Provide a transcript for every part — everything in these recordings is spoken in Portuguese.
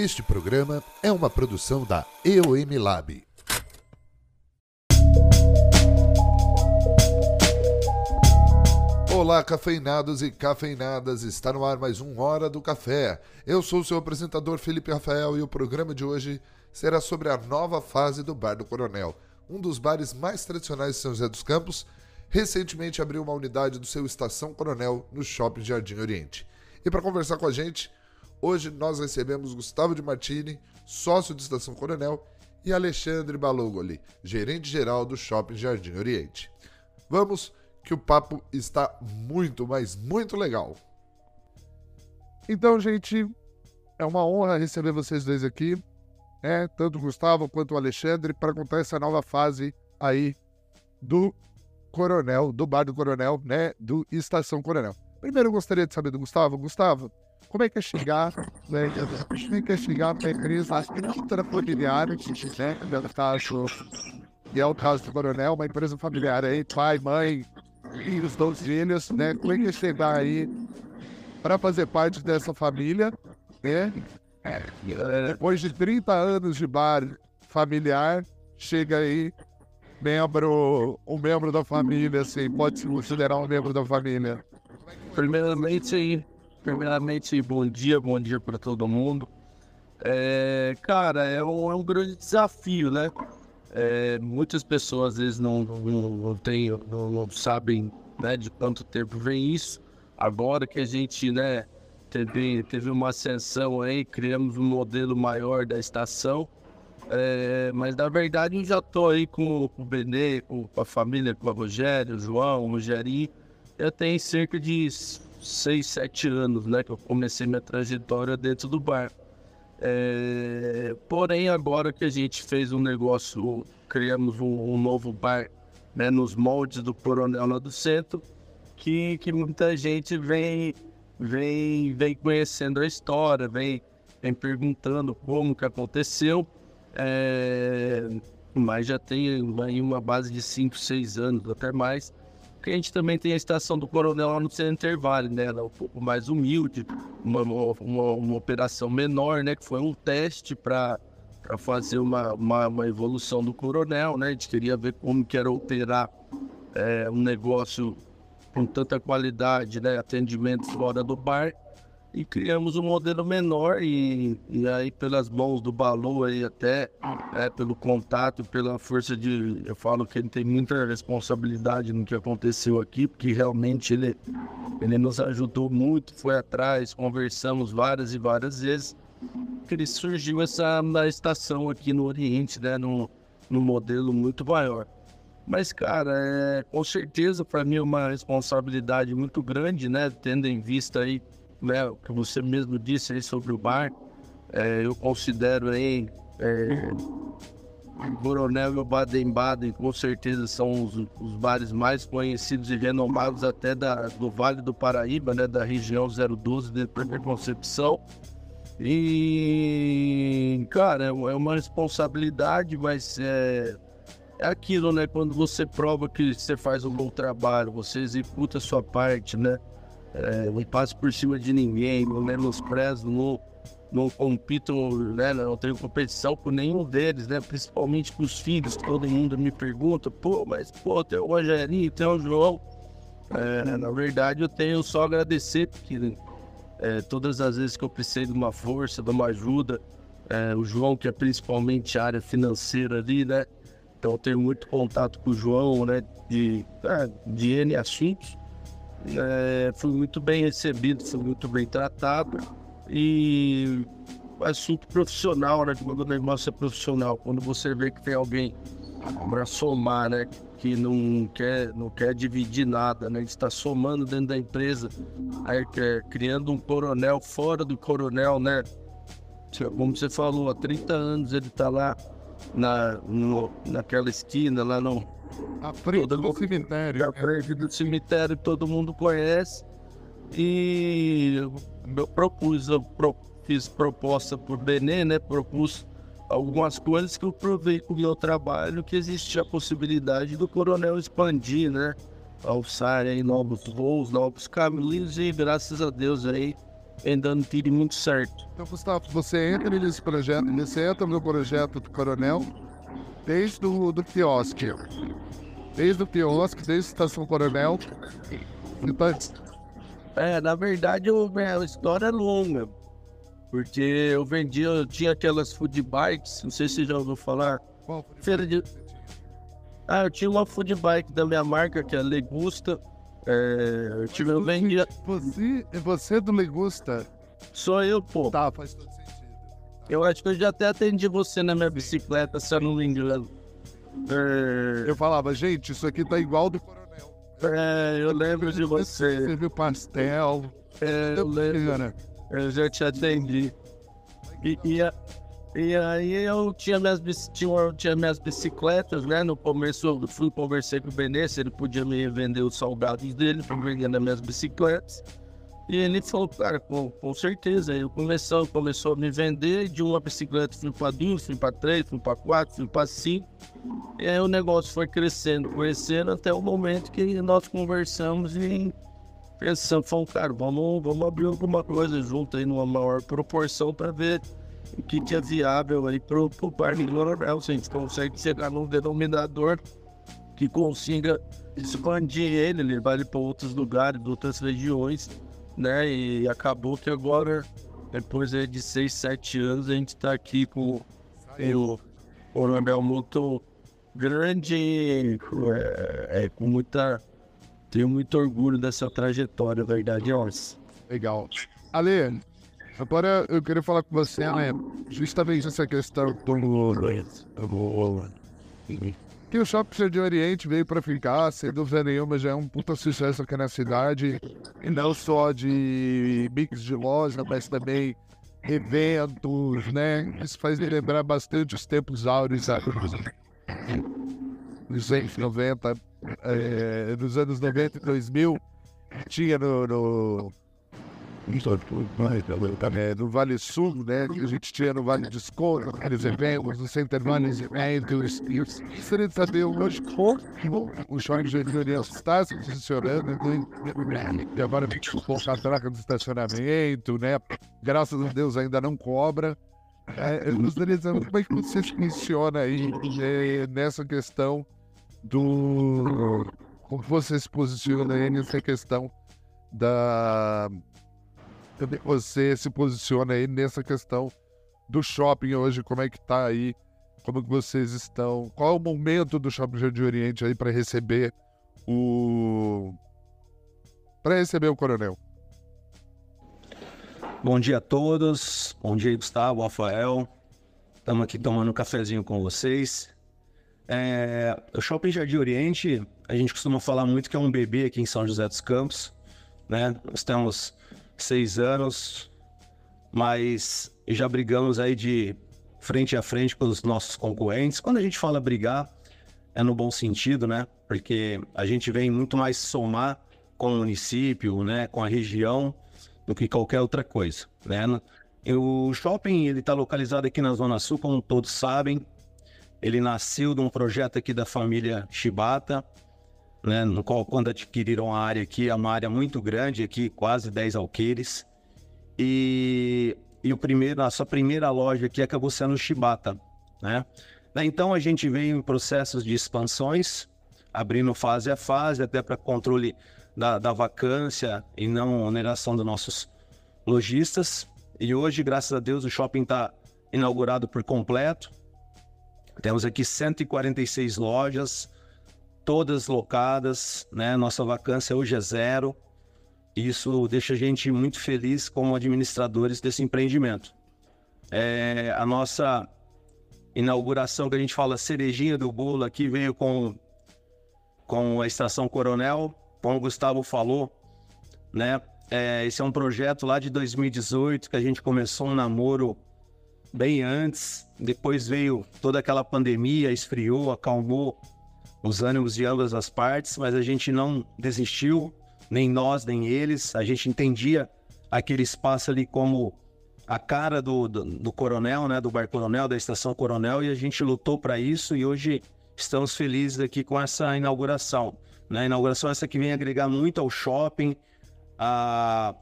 Este programa é uma produção da EOM Lab. Olá, cafeinados e cafeinadas, está no ar mais um Hora do Café. Eu sou o seu apresentador Felipe Rafael e o programa de hoje será sobre a nova fase do Bar do Coronel, um dos bares mais tradicionais de São José dos Campos. Recentemente abriu uma unidade do seu Estação Coronel no Shopping Jardim Oriente. E para conversar com a gente, hoje nós recebemos Gustavo de Martini, sócio de Estação Coronel, e Alexandre Balogoli, gerente geral do Shopping Jardim Oriente. Vamos que o papo está muito, mas muito legal. Então, gente, é uma honra receber vocês dois aqui, né? tanto o Gustavo quanto o Alexandre, para contar essa nova fase aí do Coronel, do Bar do Coronel, né? Do Estação Coronel. Primeiro eu gostaria de saber do Gustavo. Gustavo, como é que é chegar, né? Como é que é chegar para a empresa intrafamiliar, né? Caso, que é o caso do Coronel, uma empresa familiar aí, pai, mãe, filhos, dois filhos, né? Como é que é chegar aí para fazer parte dessa família, né? Depois de 30 anos de bar familiar, chega aí membro, um membro da família, assim, pode se considerar um membro da família. Primeiramente, primeiramente, bom dia, bom dia para todo mundo. É, cara, é um, é um grande desafio, né? É, muitas pessoas às vezes não, não, não, tem, não, não sabem né, de quanto tempo vem isso. Agora que a gente né, teve, teve uma ascensão aí, criamos um modelo maior da estação. É, mas na verdade eu já estou aí com, com o Benê, com a família, com o Rogério, o João, o Rogerinho. Eu tenho cerca de 6, 7 anos né, que eu comecei minha trajetória dentro do bar. É, porém, agora que a gente fez um negócio, criamos um, um novo bar né, nos moldes do Coronel lá do centro, que, que muita gente vem, vem, vem conhecendo a história, vem, vem perguntando como que aconteceu. É, mas já tem uma base de 5, 6 anos, até mais. A gente também tem a estação do Coronel lá no Center Valley, né? Ela é um pouco mais humilde, uma, uma, uma operação menor, né? Que foi um teste para fazer uma, uma, uma, evolução do Coronel, né? A gente queria ver como que era operar é, um negócio com tanta qualidade, né? Atendimento fora do bar e criamos um modelo menor e, e aí pelas mãos do Balu aí até é, pelo contato pela força de eu falo que ele tem muita responsabilidade no que aconteceu aqui porque realmente ele ele nos ajudou muito foi atrás conversamos várias e várias vezes que surgiu essa estação aqui no Oriente né no, no modelo muito maior. Mas cara é, com certeza para mim é uma responsabilidade muito grande né tendo em vista aí né, o que você mesmo disse aí sobre o bar, é, eu considero aí é, Coronel e o Baden-Baden com certeza são os, os, bares mais conhecidos e renomados até da, do Vale do Paraíba, né, da região 012 de Primeira Concepção. E, cara, é, é uma responsabilidade, mas é, é aquilo, né? Quando você prova que você faz um bom trabalho, você executa a sua parte, né? É, não passo por cima de ninguém, não menosprezo, não, não compito, né, não tenho competição com nenhum deles, né, principalmente com os filhos, todo mundo me pergunta, pô, mas pô, tem o Rogerinho, tem o João. É, na verdade, eu tenho só agradecer, porque é, todas as vezes que eu precisei de uma força, de uma ajuda, é, o João, que é principalmente a área financeira ali, né, então eu tenho muito contato com o João, né, de, é, de N assuntos, é, fui muito bem recebido, fui muito bem tratado e assunto profissional, né? Quando o negócio é profissional, quando você vê que tem alguém para somar, né? Que não quer, não quer dividir nada, né? Está somando dentro da empresa, aí, criando um coronel fora do coronel, né? Como você falou, há 30 anos ele está lá na, no, naquela esquina, lá no, a frente todo do cemitério. A frente do cemitério todo mundo conhece. E eu propus, eu pro, fiz proposta por Benê, né? Propus algumas coisas que eu provei com o meu trabalho que existe a possibilidade do coronel expandir, né? Alçar aí novos voos, novos caminhos e graças a Deus aí vem dando tiro muito certo. Então, Gustavo, você entra nesse projeto, você entra no projeto do Coronel desde o do quiosque. Desde o quiosque, desde a Estação Coronel. Então, É, na verdade, a história é longa. Porque eu vendia, eu tinha aquelas food bikes, não sei se você já ouviu falar. qual? Feira de. Ah, eu tinha uma food bike da minha marca, que é a Legusta. É, eu, tive, eu vendia. Você, você do Legusta. Sou eu, pô. Tá, faz todo. Eu acho que eu já até atendi você na minha bicicleta, se eu não me engano. É, Eu falava, gente, isso aqui tá igual do Coronel. é, eu lembro de você. Você viu pastel. É, eu lembro. Eu já te atendi. E, e, a- e aí eu tinha minhas, tinha, tinha minhas bicicletas, né? No começo eu fui conversei com o Benê ele podia me vender os salgados dele vender nas minhas bicicletas. E ele falou, cara, com, com certeza. Eu começou, começou a me vender, de uma bicicleta fui para duas, fui para três, fui para quatro, fui para cinco. E aí o negócio foi crescendo, crescendo até o momento que nós conversamos e pensamos, falamos, cara, vamos, vamos abrir alguma coisa junto aí numa maior proporção para ver o que, que é viável aí pro, pro Parque Coronel, se a gente consegue chegar num denominador que consiga expandir ele, levar ele para outros lugares, outras regiões, né? E acabou que agora, depois aí de seis, sete anos, a gente está aqui com o Coronel muito grande, é, é, com muita. Tenho muito orgulho dessa trajetória, verdade é essa. legal. Ale, agora eu queria falar com você, né? Justamente essa questão do. Que o Shopping Jardim Oriente veio para ficar, sem dúvida nenhuma, já é um puta sucesso aqui na cidade. E não só de mix de loja, mas também eventos, né? Isso faz me lembrar bastante os tempos áureos da- dos anos 90, é, nos anos 90 e 2000, tinha no, no, é, no Vale Sul, né? Que a gente tinha no Vale Desconto, aqueles eventos, no Center Valley eventos. E eu gostaria de saber hoje como o Jardim Oriente está se posicionando. né? E agora com a troca do estacionamento, né? Graças a Deus ainda não cobra. É, eu gostaria de saber como é que você funciona aí é, nessa questão do. Como você se posiciona aí nessa questão da. Você se posiciona aí nessa questão do shopping hoje? Como é que tá aí? Como que vocês estão? Qual é o momento do Shopping Jardim Oriente aí para receber o. para receber o coronel? Bom dia a todos. Bom dia, Gustavo, Rafael. Estamos aqui tomando um cafezinho com vocês. É, o Shopping Jardim Oriente, a gente costuma falar muito que é um bebê aqui em São José dos Campos. Né? Nós temos seis anos, mas já brigamos aí de frente a frente com os nossos concorrentes. Quando a gente fala brigar, é no bom sentido, né? Porque a gente vem muito mais somar com o município, né? Com a região, do que qualquer outra coisa, né? O shopping ele está localizado aqui na Zona Sul, como todos sabem. Ele nasceu de um projeto aqui da família Shibata, né? No qual quando adquiriram a área aqui, é uma área muito grande aqui, quase 10 alqueires. E, e o primeiro, a sua primeira loja aqui acabou sendo o Shibata, né? Então a gente veio em processos de expansões, abrindo fase a fase, até para controle da, da vacância e não oneração dos nossos lojistas. E hoje, graças a Deus, o shopping está inaugurado por completo. Temos aqui 146 lojas, todas locadas, né? Nossa vacância hoje é zero. Isso deixa a gente muito feliz como administradores desse empreendimento. É, a nossa inauguração que a gente fala cerejinha do bolo aqui veio com, com a Estação Coronel, como o Gustavo falou, né? É, esse é um projeto lá de 2018 que a gente começou um namoro bem antes, depois veio toda aquela pandemia, esfriou, acalmou os ânimos de ambas as partes, mas a gente não desistiu, nem nós, nem eles. A gente entendia aquele espaço ali como a cara do, do, do coronel, né, do bar coronel, da estação coronel, e a gente lutou para isso e hoje estamos felizes aqui com essa inauguração. Né? Inauguração essa que vem agregar muito ao shopping, a,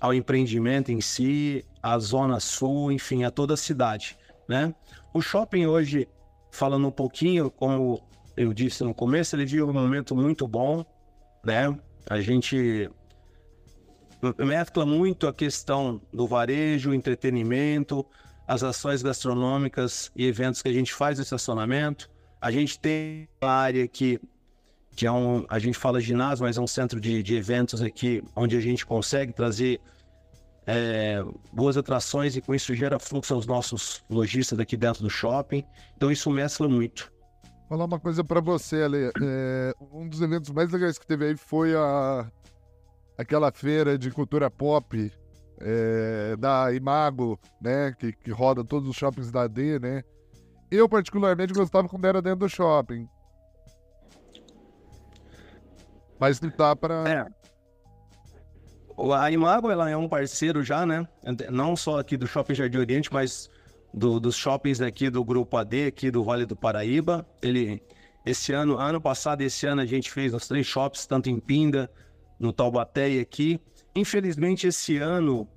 ao empreendimento em si, à Zona Sul, enfim, a toda a cidade, né? O shopping hoje, falando um pouquinho, como eu disse no começo, ele vive um momento muito bom, né? A gente mescla muito a questão do varejo, entretenimento, as ações gastronômicas e eventos que a gente faz no estacionamento. A gente tem uma área que, que é um, a gente fala ginásio, mas é um centro de, de eventos aqui, onde a gente consegue trazer é, boas atrações e com isso gera fluxo aos nossos lojistas aqui dentro do shopping. Então isso mescla muito. Falar uma coisa para você, Ale. É, um dos eventos mais legais que teve aí foi a aquela feira de cultura pop é, da Imago, né? Que, que roda todos os shoppings da AD, né? Eu, particularmente, gostava quando era dentro do shopping. Mas não dá pra. É. A Imago ela é um parceiro já, né? Não só aqui do Shopping Jardim Oriente, mas do, dos shoppings aqui do Grupo AD, aqui do Vale do Paraíba. Ele, esse ano, ano passado, esse ano a gente fez os três shops, tanto em Pinda, no Taubaté e aqui. Infelizmente, esse ano,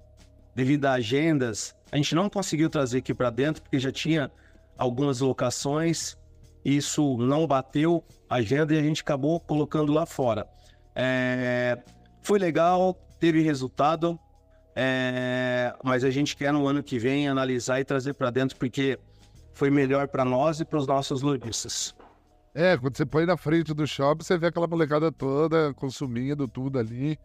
devido a agendas, a gente não conseguiu trazer aqui para dentro, porque já tinha algumas locações, isso não bateu a agenda e a gente acabou colocando lá fora. É, foi legal, teve resultado, é, mas a gente quer no ano que vem analisar e trazer para dentro porque foi melhor para nós e para os nossos lojistas. É, quando você põe na frente do shopping, você vê aquela molecada toda consumindo tudo ali.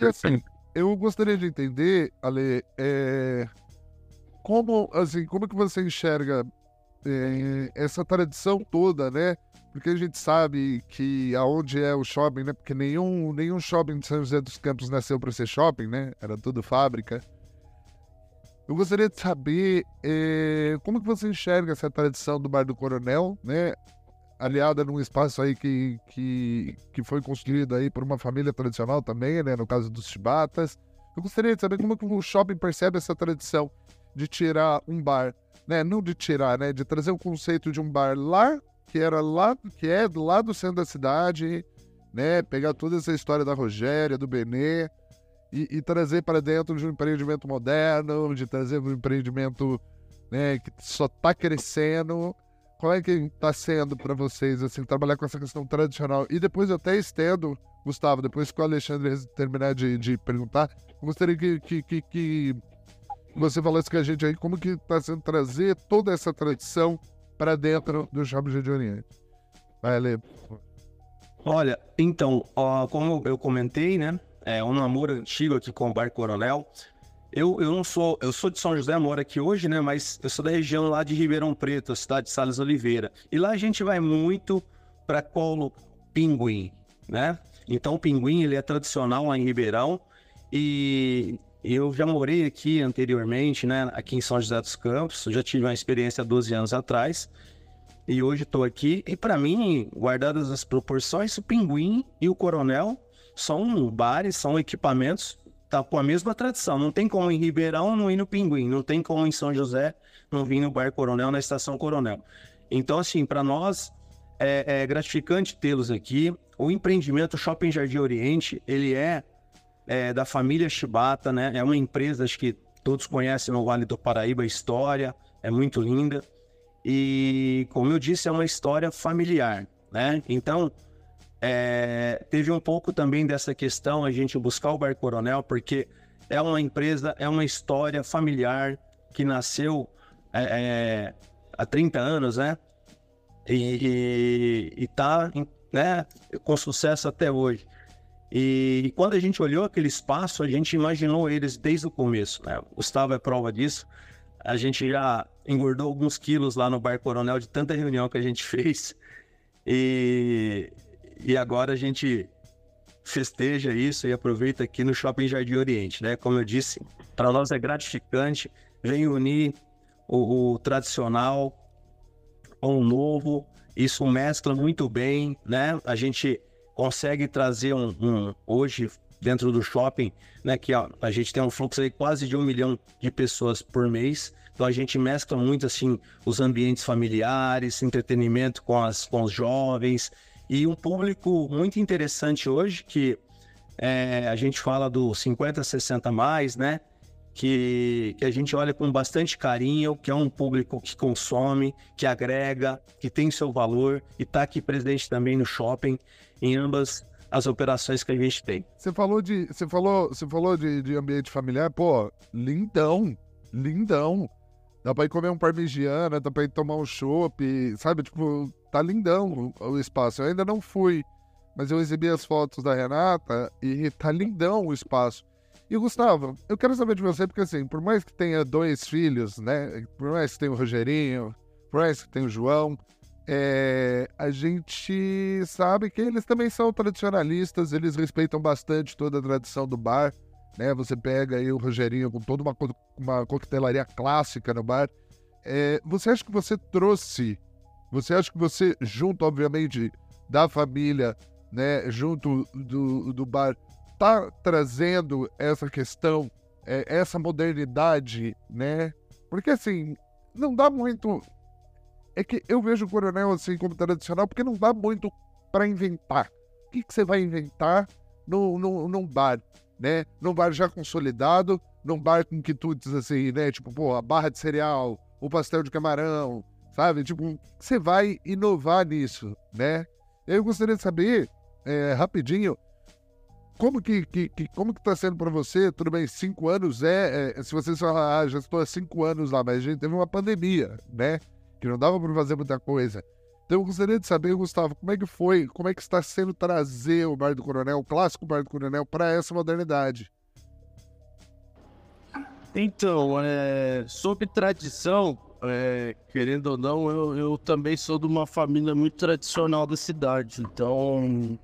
E, assim, eu gostaria de entender, Ale, é, como, assim, como que você enxerga é, essa tradição toda, né? Porque a gente sabe que aonde é o shopping, né? Porque nenhum, nenhum shopping de São José dos Campos nasceu para ser shopping, né? Era tudo fábrica. Eu gostaria de saber é, como que você enxerga essa tradição do Bar do Coronel, né? Aliada num espaço aí que, que, que foi construído aí por uma família tradicional também, né? No caso dos chibatas. Eu gostaria de saber como que o shopping percebe essa tradição de tirar um bar, né? Não de tirar, né? De trazer o conceito de um bar lá, que era lá, que é lá do centro da cidade, né? Pegar toda essa história da Rogéria, do Benê e, e trazer para dentro de um empreendimento moderno, de trazer um empreendimento né, que só está crescendo. Qual é que está sendo para vocês assim trabalhar com essa questão tradicional? E depois eu até estendo, Gustavo, depois que o Alexandre terminar de, de perguntar, eu gostaria que, que, que, que você falasse com a gente aí como que está sendo trazer toda essa tradição para dentro do Shopping Oriente. Vai, ler. Olha, então, ó, como eu comentei, né? É um namoro antigo aqui com o Bar Coronel. Eu, eu não sou, eu sou de São José, moro aqui hoje, né? Mas eu sou da região lá de Ribeirão Preto, cidade de Sales Oliveira. E lá a gente vai muito para Colo Pinguim, né? Então o pinguim ele é tradicional lá em Ribeirão e eu já morei aqui anteriormente, né, aqui em São José dos Campos, eu já tive uma experiência há 12 anos atrás, e hoje estou aqui, e para mim, guardadas as proporções, o Pinguim e o Coronel são bares, são equipamentos, tá com a mesma tradição, não tem como em Ribeirão não ir no Pinguim, não tem como em São José não vir no Bar Coronel, na Estação Coronel. Então, assim, para nós é, é gratificante tê-los aqui, o empreendimento Shopping Jardim Oriente, ele é é, da família Shibata, né? É uma empresa acho que todos conhecem no Vale do Paraíba, a história é muito linda. E, como eu disse, é uma história familiar, né? Então, é, teve um pouco também dessa questão a gente buscar o Bar Coronel, porque é uma empresa, é uma história familiar que nasceu é, é, há 30 anos, né? E, está né, com sucesso até hoje. E quando a gente olhou aquele espaço, a gente imaginou eles desde o começo. Né? O Gustavo é prova disso. A gente já engordou alguns quilos lá no Bar Coronel de tanta reunião que a gente fez. E, e agora a gente festeja isso e aproveita aqui no Shopping Jardim Oriente, né? Como eu disse, para nós é gratificante, vem unir o, o, tradicional com o novo, isso mescla muito bem, né? A gente consegue trazer um, um, hoje dentro do shopping, né? Que ó, a gente tem um fluxo aí quase de um milhão de pessoas por mês. Então a gente mescla muito assim os ambientes familiares, entretenimento com, as, com os jovens e um público muito interessante hoje que É, a gente fala do 50, 60 mais, né? Que, que a gente olha com bastante carinho, que é um público que consome, que agrega, que tem seu valor e está aqui presente também no shopping, em ambas as operações que a gente tem. Você falou de, você falou, você falou de, de ambiente familiar, pô, lindão, lindão. Dá pra ir comer um parmigiana, dá pra ir tomar um chopp, sabe? Tipo, tá lindão o, o espaço. Eu ainda não fui, mas eu exibi as fotos da Renata e tá lindão o espaço. E Gustavo, eu quero saber de você, porque assim, por mais que tenha dois filhos, né? Por mais que tenha o Rogerinho, por mais que tenha o João, é, a gente sabe que eles também são tradicionalistas, eles respeitam bastante toda a tradição do bar né? Você pega aí o Rogerinho com toda uma, uma coquetelaria clássica no bar. É, você acha que você trouxe, você acha que você, junto, obviamente, da família, né, junto do, do bar, tá trazendo essa questão, é, essa modernidade, né? Porque assim, não dá muito. É que eu vejo o coronel assim como tradicional, porque não dá muito para inventar. O que, que você vai inventar no, no, num bar? né? Num bar já consolidado, num bar com quitutes assim, né? Tipo, pô, a barra de cereal, o pastel de camarão, sabe? Tipo, você vai inovar nisso, né? Eu gostaria de saber, é, rapidinho, como que, que, que, como que tá sendo para você? Tudo bem, cinco anos é, é se você só ah, já estou há cinco anos lá, mas a gente teve uma pandemia, né? Que não dava para fazer muita coisa. Então eu gostaria de saber, Gustavo, como é que foi, como é que está sendo trazer o Bar do Coronel, o clássico Bar do Coronel, para essa modernidade? Então, é, sobre tradição, é, querendo ou não, eu, eu, também sou de uma família muito tradicional da cidade. Então,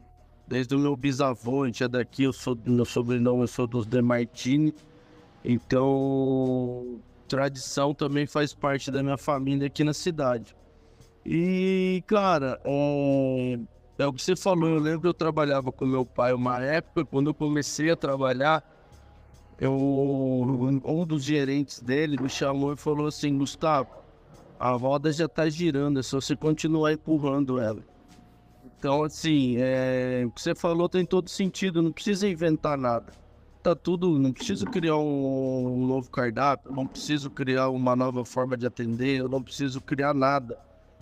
desde o meu bisavô, a gente é daqui, eu sou, meu sobrenome, eu sou dos De Martini. Então, tradição também faz parte da minha família aqui na cidade. E, cara, é, é o que você falou. Eu lembro que eu trabalhava com meu pai uma época, quando eu comecei a trabalhar, eu, um dos gerentes dele me chamou e falou assim: Gustavo, a roda já tá girando, é só você continuar empurrando ela. Então, assim, é, o que você falou tem todo sentido, não precisa inventar nada. Tá tudo, não preciso criar um, um novo cardápio, não preciso criar uma nova forma de atender, eu não preciso criar nada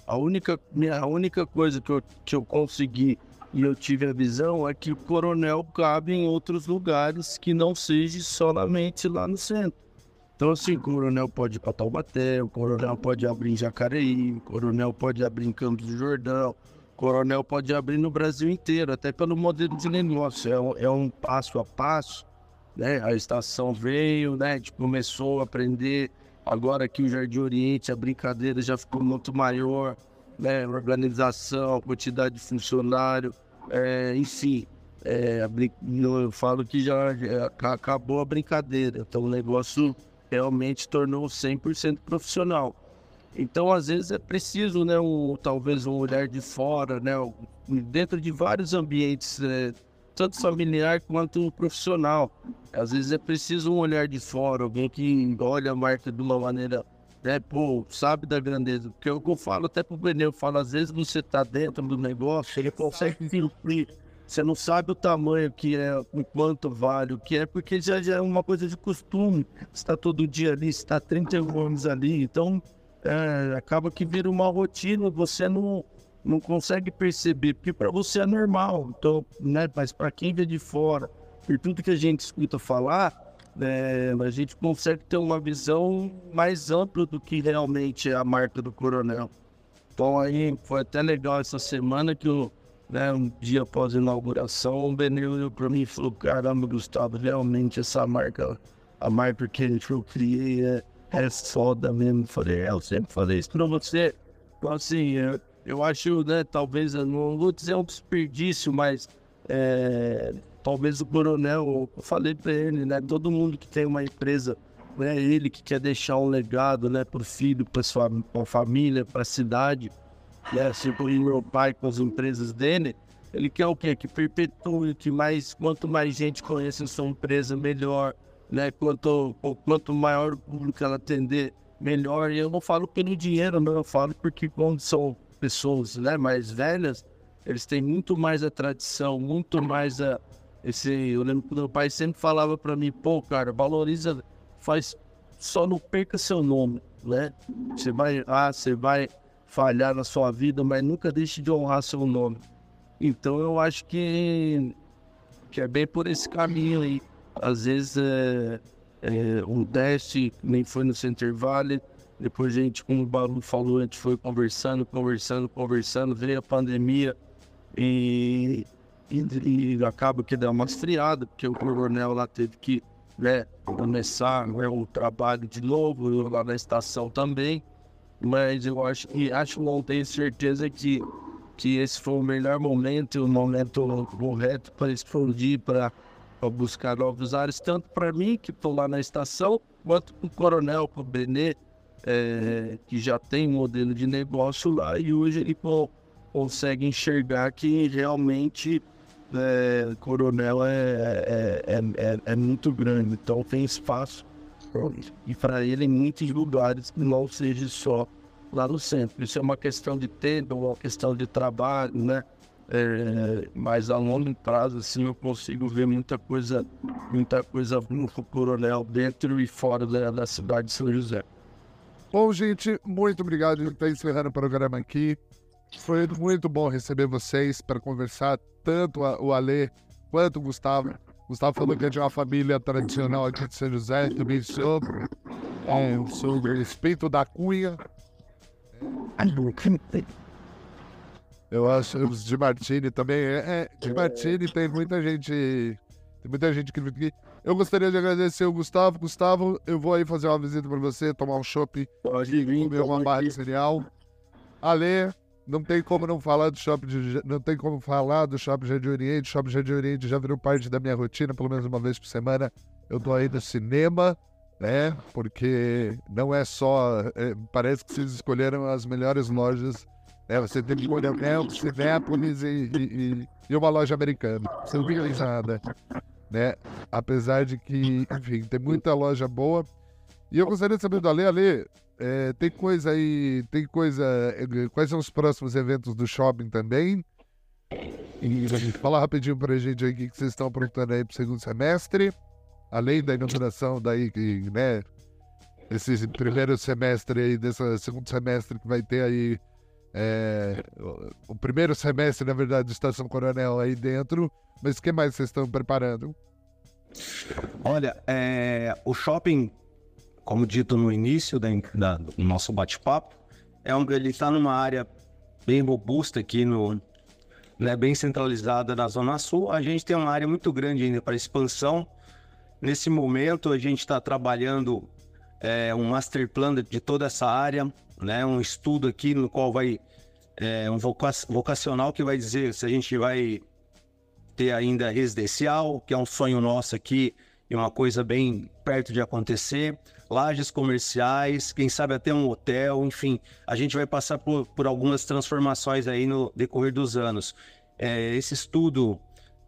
a única, a única coisa que eu, que eu consegui e eu tive a visão é que o coronel cabe em outros lugares que não seja solamente lá no centro. Então, assim, o coronel pode ir para Taubaté, o coronel pode abrir em Jacareí, o coronel pode abrir em Campos do Jordão, coronel pode abrir no Brasil inteiro, até pelo modelo de negócio. É um, é um passo a passo, né? A estação veio, né? A gente começou a aprender Agora aqui o Jardim Oriente, a brincadeira já ficou muito maior, né? Organização, quantidade de funcionário, é, enfim. É, eu falo que já, já acabou a brincadeira. Então o negócio realmente tornou 100% profissional. Então, às vezes é preciso, né, um, talvez um olhar de fora, né, dentro de vários ambientes, né, tanto familiar quanto profissional. Às vezes é preciso um olhar de fora, alguém que olha a marca de uma maneira, né, pô, sabe da grandeza. Porque é eu falo até pro pneu, eu falo, às vezes você tá dentro do negócio, ele consegue suprir. Você não sabe o tamanho que é, o quanto vale, o que é, porque já, já é uma coisa de costume. Está todo dia ali, está 31 anos ali, então é, acaba que vira uma rotina, você não não consegue perceber, porque para você é normal, então, né? Mas para quem vê de fora, por tudo que a gente escuta falar, é, a gente consegue ter uma visão mais ampla do que realmente é a marca do Coronel. Então aí foi até legal essa semana que eu, né, um dia após a inauguração, o Benil olhou para mim e falou, caramba, Gustavo, realmente essa marca, a marca que eu criei é, é foda mesmo. Falei, é, eu sempre falei isso para você. Então assim, eu, eu acho, né, talvez, não vou dizer um desperdício, mas é, talvez o coronel, eu falei para ele, né, todo mundo que tem uma empresa, né, ele que quer deixar um legado, né, para o filho, para sua pra família, para a cidade, né, como meu pai com as empresas dele, ele quer o quê? Que perpetue, que mais, quanto mais gente conhece a sua empresa, melhor, né, quanto, quanto maior o público ela atender, melhor. E eu não falo pelo dinheiro, não, eu falo porque quando são pessoas né, mais velhas, eles têm muito mais a tradição, muito mais a, esse, eu lembro que meu pai sempre falava para mim, pô, cara, valoriza, faz, só não perca seu nome, né? Você vai ah, você vai falhar na sua vida, mas nunca deixe de honrar seu nome. Então eu acho que, que é bem por esse caminho aí. Às vezes é, é, um teste, nem foi no Center Valley, depois a gente, como o Baru falou, a gente foi conversando, conversando, conversando, veio a pandemia e, e, e acaba que deu uma esfriada, porque o coronel lá teve que né, começar né, o trabalho de novo, lá na estação também. Mas eu acho que acho não tenho certeza que, que esse foi o melhor momento, o momento correto para explodir, para buscar novos ares, tanto para mim, que estou lá na estação, quanto para o coronel, para o Benê, é, que já tem um modelo de negócio lá e hoje ele pô, consegue enxergar que realmente é, Coronel é, é, é, é, muito grande, então tem espaço e para ele em muitos lugares não seja só lá no centro. Isso é uma questão de tempo, uma questão de trabalho, né? É, mas a longo prazo, assim, eu consigo ver muita coisa, muita coisa no Coronel dentro e fora da, da cidade de São José. Bom, gente, muito obrigado por estar encerrando o programa aqui. Foi muito bom receber vocês para conversar, tanto o Alê quanto o Gustavo. Gustavo falou que é de uma família tradicional aqui de São José, também sou, é, sou respeito da cunha. Eu acho os de Martini também. É, é, de Martini tem muita gente. Tem muita gente que aqui. Eu gostaria de agradecer o Gustavo. Gustavo, eu vou aí fazer uma visita para você, tomar um chopp, comer uma barra de cereal. Ale, não tem como não falar do shopping de, não tem como falar do shopping Jardim Oriente. O shopping Jardim Oriente já virou parte da minha rotina, pelo menos uma vez por semana. Eu tô aí no cinema, né? Porque não é só. É, parece que vocês escolheram as melhores lojas. Né? Você tem que escolher o Cinépolis e, e, e, uma loja americana. Você não fica nada né? Apesar de que, enfim, tem muita loja boa. E eu gostaria de saber do Ale, Ale, é, tem coisa aí, tem coisa, é, quais são os próximos eventos do shopping também? E fala rapidinho pra gente aí o que vocês estão aprontando aí pro segundo semestre, além da inauguração daí, né, esse primeiro semestre aí, desse segundo semestre que vai ter aí, é, o primeiro semestre, na verdade, de Estação Coronel aí dentro, mas o que mais vocês estão preparando? Olha, é, o shopping, como dito no início da, da, do nosso bate-papo, é um, ele está numa área bem robusta aqui no, né, bem centralizada na Zona Sul. A gente tem uma área muito grande ainda para expansão. Nesse momento, a gente está trabalhando é, um master plan de toda essa área, né, um estudo aqui no qual vai é, um vocacional que vai dizer se a gente vai ter ainda residencial, que é um sonho nosso aqui e uma coisa bem perto de acontecer. Lajes comerciais, quem sabe até um hotel, enfim, a gente vai passar por, por algumas transformações aí no decorrer dos anos. É, esse estudo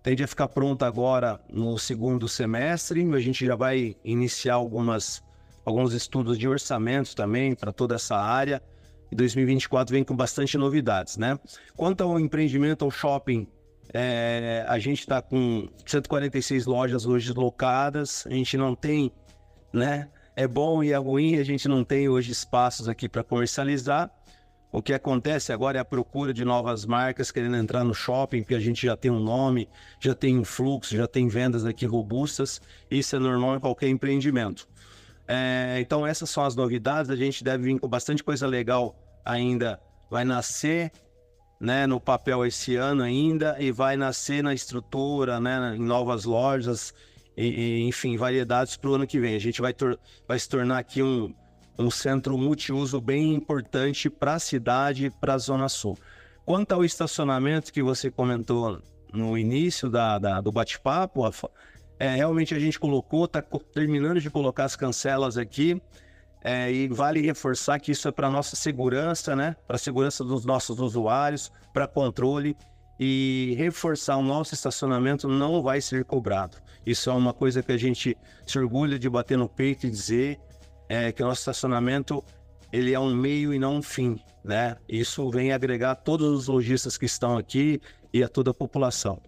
tende a ficar pronto agora no segundo semestre, a gente já vai iniciar algumas, alguns estudos de orçamento também para toda essa área. E 2024 vem com bastante novidades, né? Quanto ao empreendimento, ao shopping é, a gente está com 146 lojas hoje locadas, a gente não tem, né? É bom e é ruim, a gente não tem hoje espaços aqui para comercializar. O que acontece agora é a procura de novas marcas querendo entrar no shopping, porque a gente já tem um nome, já tem um fluxo, já tem vendas aqui robustas. Isso é normal em qualquer empreendimento. É, então, essas são as novidades. A gente deve vir com bastante coisa legal ainda. Vai nascer né, no papel esse ano ainda e vai nascer na estrutura, né, em novas lojas, e, e enfim, variedades para o ano que vem. A gente vai, vai se tornar aqui um, um centro multiuso bem importante para a cidade e para a Zona Sul. Quanto ao estacionamento que você comentou no início da, da do bate-papo, é, realmente a gente colocou, está terminando de colocar as cancelas aqui. É, e vale reforçar que isso é para nossa segurança, né? Para a segurança dos nossos usuários, para controle e reforçar o nosso estacionamento não vai ser cobrado. Isso é uma coisa que a gente se orgulha de bater no peito e dizer é, que o nosso estacionamento ele é um meio e não um fim, né? Isso vem agregar todos os lojistas que estão aqui e a toda a população.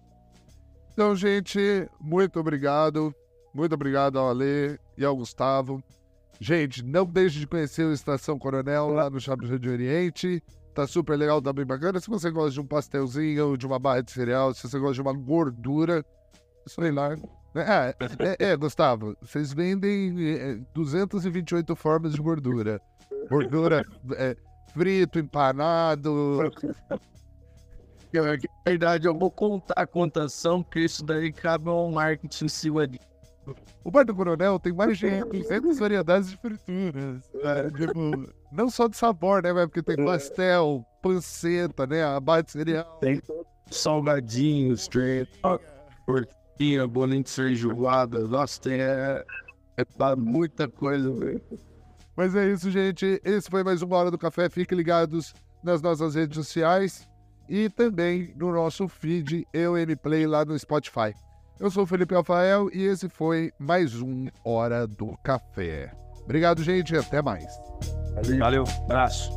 Então, gente, muito obrigado. Muito obrigado ao Ale e ao Gustavo. Gente, não deixe de conhecer o Estação Coronel lá no Shopping de Oriente. Tá super legal, tá bem bacana. Se você gosta de um pastelzinho, de uma barra de cereal, se você gosta de uma gordura, sei lá. É, é, é Gustavo, vocês vendem é, 228 formas de gordura. Gordura é, frito, empanado. Na verdade, eu vou contar a contação, porque isso daí cabe um marketing em cima. O Bar do Coronel tem mais de 200 variedades de frituras. É, tipo, não só de sabor, né? Porque tem pastel, panceta, né? A barra de cereal. Tem salgadinhos, trem, porquinha, bolinho de feijoada. Nossa, tem é, é muita coisa, velho. Mas é isso, gente. Esse foi mais uma Hora do Café. Fiquem ligados nas nossas redes sociais e também no nosso feed Eu Play lá no Spotify. Eu sou o Felipe Rafael e esse foi mais um Hora do Café. Obrigado, gente, e até mais. Valeu, abraço.